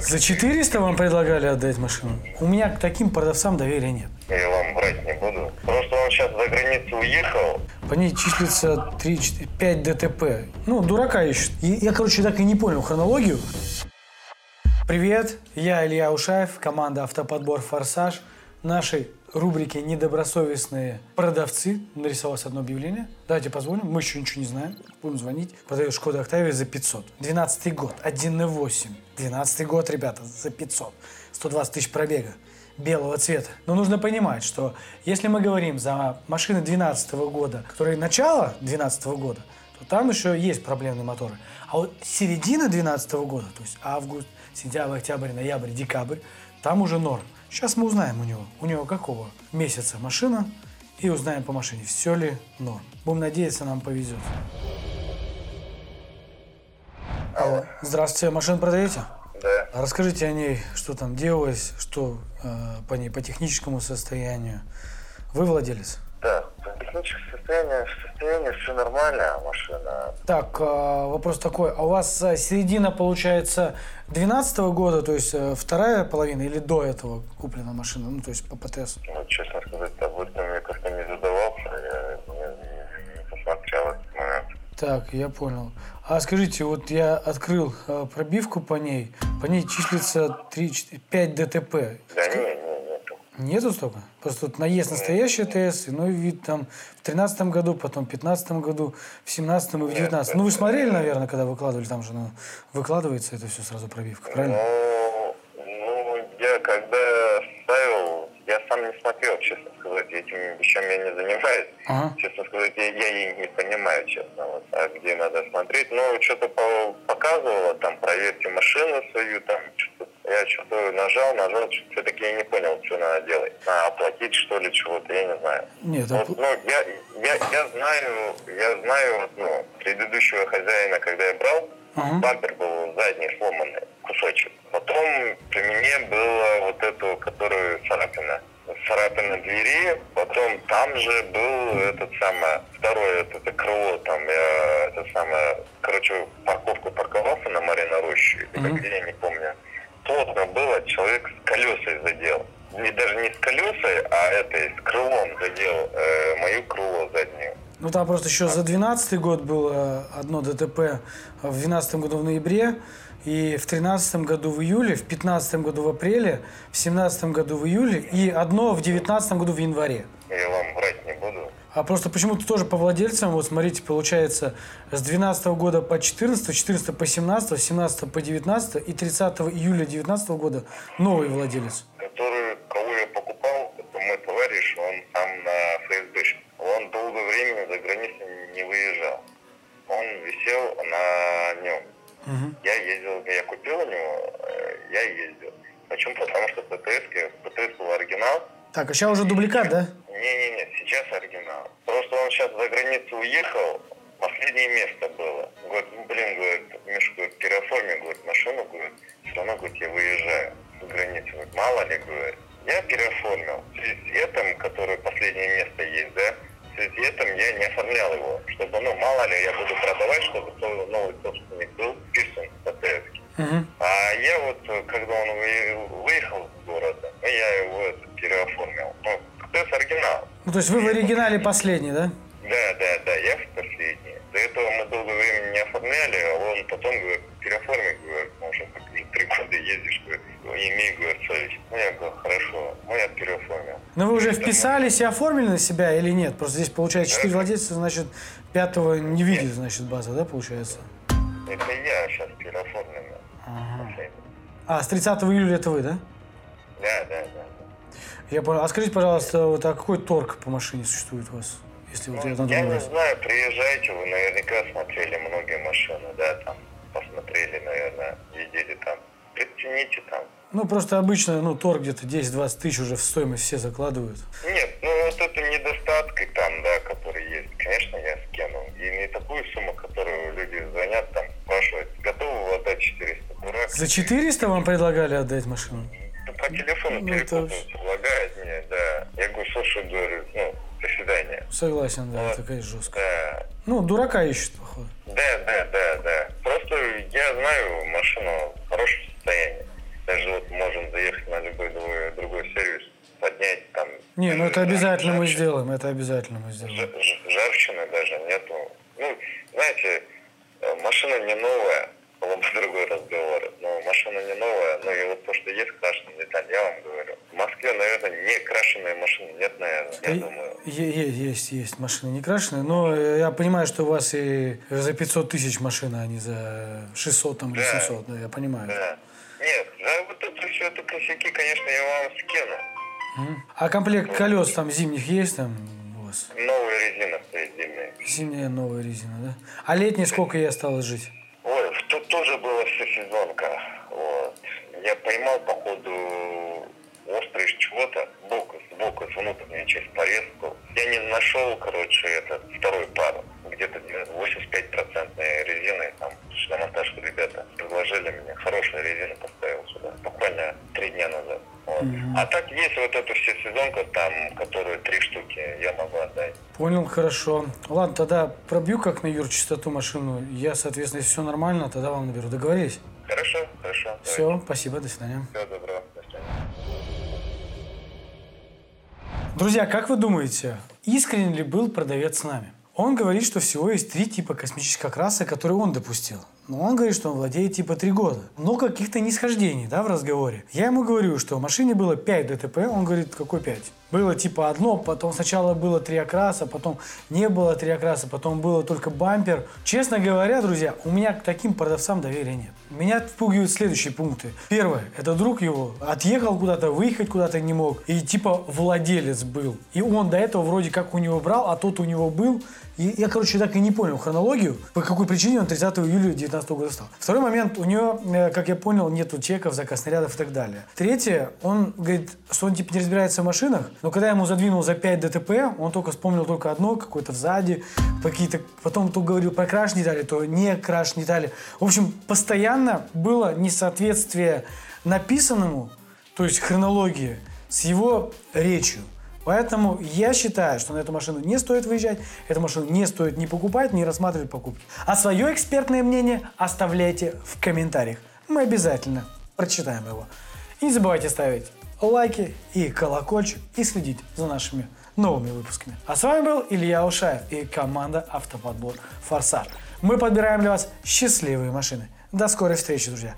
За 400 вам предлагали отдать машину? У меня к таким продавцам доверия нет. Я вам врать не буду. Просто он сейчас за границу уехал. По ней числится 3, 4, 5 ДТП. Ну, дурака ищут. И Я, короче, так и не понял хронологию. Привет, я Илья Ушаев, команда «Автоподбор Форсаж». Нашей рубрике «Недобросовестные продавцы» нарисовалось одно объявление. Давайте позвоним, мы еще ничего не знаем. Будем звонить. Продает Шкода Октавия за 500. 12 год, 1.8. 12 год, ребята, за 500. 120 тысяч пробега белого цвета. Но нужно понимать, что если мы говорим за машины 2012 года, которые начало 2012 года, то там еще есть проблемные моторы. А вот середина 2012 года, то есть август, сентябрь, октябрь, ноябрь, декабрь, там уже норм. Сейчас мы узнаем у него, у него какого месяца машина, и узнаем по машине, все ли норм. Будем надеяться, нам повезет. Алло. Здравствуйте, машину продаете? Да. Расскажите о ней, что там делалось, что э, по ней, по техническому состоянию. Вы владелец? Да. По техническому состоянию, состоянию все нормально, а машина. Так, э, вопрос такой. А у вас э, середина, получается, 12 года, то есть э, вторая половина или до этого куплена машина, ну, то есть по ПТС? Ну, честно сказать, об этом я как-то не задавался. Я не, не- посмотрел этот момент. Так, я понял. А скажите, вот я открыл э, пробивку по ней, по ней числится 3, 4, 5 ДТП. Да не, не, нету. Столько? Просто тут наезд настоящий ТС, иной вид там в тринадцатом году, потом в пятнадцатом году, в семнадцатом и в девятнадцатом. Ну, вы смотрели, наверное, когда выкладывали, там же ну, выкладывается это все сразу пробивка, правильно? Ну, ну, я когда ставил, я сам не смотрел, честно сказать, этими вещами я не занимаюсь. Ага. Честно сказать, я, я и не понимаю, честно, вот, а где надо смотреть. Ну, что-то по- показывало, там, проверьте машину свою, там, что-то. Я что-то нажал, нажал, все-таки я не понял, что надо делать. А, оплатить, что ли, чего-то, я не знаю. Нет, Вот, ну, я, я, я знаю, я знаю, ну, предыдущего хозяина, когда я брал, Ага. бампер был задний сломанный, кусочек. Потом при мне было вот эту, которую царапина. Царапина двери, потом там же был этот самое, второе это, это крыло, там я, это самое, короче, парковку парковался на Марина Рощу, или где, я не помню. Плотно было, человек с колесой задел. Не, даже не с колесой, а этой, с крылом задел э, мою крыло заднюю. Ну, там просто еще за 12 год было одно ДТП в 12 году в ноябре, и в 13 году в июле, в 15 году в апреле, в 17 году в июле и одно в 19 году в январе. Я вам врать не буду. А просто почему-то тоже по владельцам, вот смотрите, получается, с 12 года по 14, 14 по 17, 17 по 19 и 30 июля 19 года новый владелец. Ездил, я купил у него, э, я ездил. Почему? Потому что ПТС, ПТС был оригинал. Так, а сейчас уже дубликат, да? Не-не-не, сейчас оригинал. Просто он сейчас за границу уехал, последнее место было. Говорит, блин, говорит, Миша, говорит, переоформи, говорит, машину, говорит, все равно, говорит, я выезжаю за границу. Говорит, мало ли, говорит. Я переоформил. В связи с этим, который последнее место есть, да, в связи с этим я не оформлял его, чтобы, ну, мало ли, я буду продавать, чтобы то- новый собственник был вписан в Мгм. А я вот, э, когда он вы- выехал из города, ну, я его это, переоформил. Ну, ПТС оригинал. Ну, то есть вы в оригинале последний, да? Да, да, да, я в последний. До этого мы долгое время не оформляли, а он потом говорит, переоформи, говорит, ну, уже как три года ездишь, говорит, имей, говорит, совесть. Ну, я говорю, хорошо, ну, я переоформил. Но вы уже вписались и оформили на себя или нет? Просто здесь получается 4 владельца, значит, пятого не видит, значит, база, да, получается? Это я сейчас переоформлен. А, с 30 июля это вы, да? Да, да, да. Я понял. А скажите, пожалуйста, вот а какой торг по машине существует у вас? Если вот я Ну, я не знаю, приезжайте, вы наверняка смотрели многие машины, да, там, посмотрели, наверное, видели там. Прицените там. Ну, просто обычно, ну, торг где-то 10-20 тысяч уже в стоимость все закладывают. Нет, За 400 вам предлагали отдать машину? Да, по телефону ну, это... предлагает мне, да. Я говорю, слушай, говорю, ну, до свидания. Согласен, да, вот, такая жесткая. Да. Ну, дурака ищут, походу. Да, да, да, да. Просто я знаю машину в хорошем состоянии. Даже вот можем заехать на любой другой, другой сервис, поднять там... Не, ну это обязательно жарчины. мы сделаем, это обязательно мы сделаем. Жарчины даже нету. Ну, знаете, э, машина не новая, а по другой разговор. Но машина не новая, ну и вот то, что есть крашеная деталь, я вам говорю. В Москве, наверное, не крашеные машины нет, наверное, я думаю. Есть, есть машины не крашеные, но я понимаю, что у вас и за 500 тысяч машина, а не за 600 там, или да. 700, да, я понимаю. Да. Нет, за вот это все это косяки, конечно, я вам скину. А комплект колес там зимних есть там у вас? Новая резина стоит зимняя. Зимняя новая резина, да? А летняя сколько ей осталось жить? Ой, тут тоже была сезонка. Я поймал, походу, острый чего-то, сбоку, сбоку, внутреннюю часть порезку. Я не нашел, короче, этот второй пар. Где-то 85% резины, там, на монтаж ребята предложили мне. Хорошая резина поставил сюда. Буквально три дня назад. Вот. Mm-hmm. А так есть вот эту все сезонка, там, которые три штуки, я могу отдать. Понял, хорошо. Ладно, тогда пробью как на Юр чистоту машину. Я, соответственно, если все нормально, тогда вам наберу. Договорились? Хорошо, хорошо. Все, давайте. спасибо, до свидания. Всего доброго, до свидания. Друзья, как вы думаете, искренне ли был продавец с нами? Он говорит, что всего есть три типа космического краса, которые он допустил. Но он говорит, что он владеет типа три года. Много каких-то нисхождений, да, в разговоре. Я ему говорю, что в машине было 5 ДТП, он говорит, какой 5? Было типа одно, потом сначала было три окраса, потом не было три окраса, потом было только бампер. Честно говоря, друзья, у меня к таким продавцам доверия нет. Меня отпугивают следующие пункты. Первое, это друг его отъехал куда-то, выехать куда-то не мог, и типа владелец был. И он до этого вроде как у него брал, а тот у него был, и я, короче, так и не понял хронологию, по какой причине он 30 июля 2019 года стал. Второй момент, у него, э, как я понял, нету чеков, заказ снарядов и так далее. Третье, он говорит, что он типа не разбирается в машинах, но когда ему задвинул за 5 ДТП, он только вспомнил только одно, какое-то сзади, какие-то, потом то говорил про краш детали, то не краш детали. В общем, постоянно было несоответствие написанному, то есть хронологии, с его речью. Поэтому я считаю, что на эту машину не стоит выезжать, эту машину не стоит ни покупать, ни рассматривать покупки. А свое экспертное мнение оставляйте в комментариях. Мы обязательно прочитаем его. И не забывайте ставить лайки и колокольчик и следить за нашими новыми выпусками. А с вами был Илья Ушаев и команда Автоподбор Форсаж. Мы подбираем для вас счастливые машины. До скорой встречи, друзья!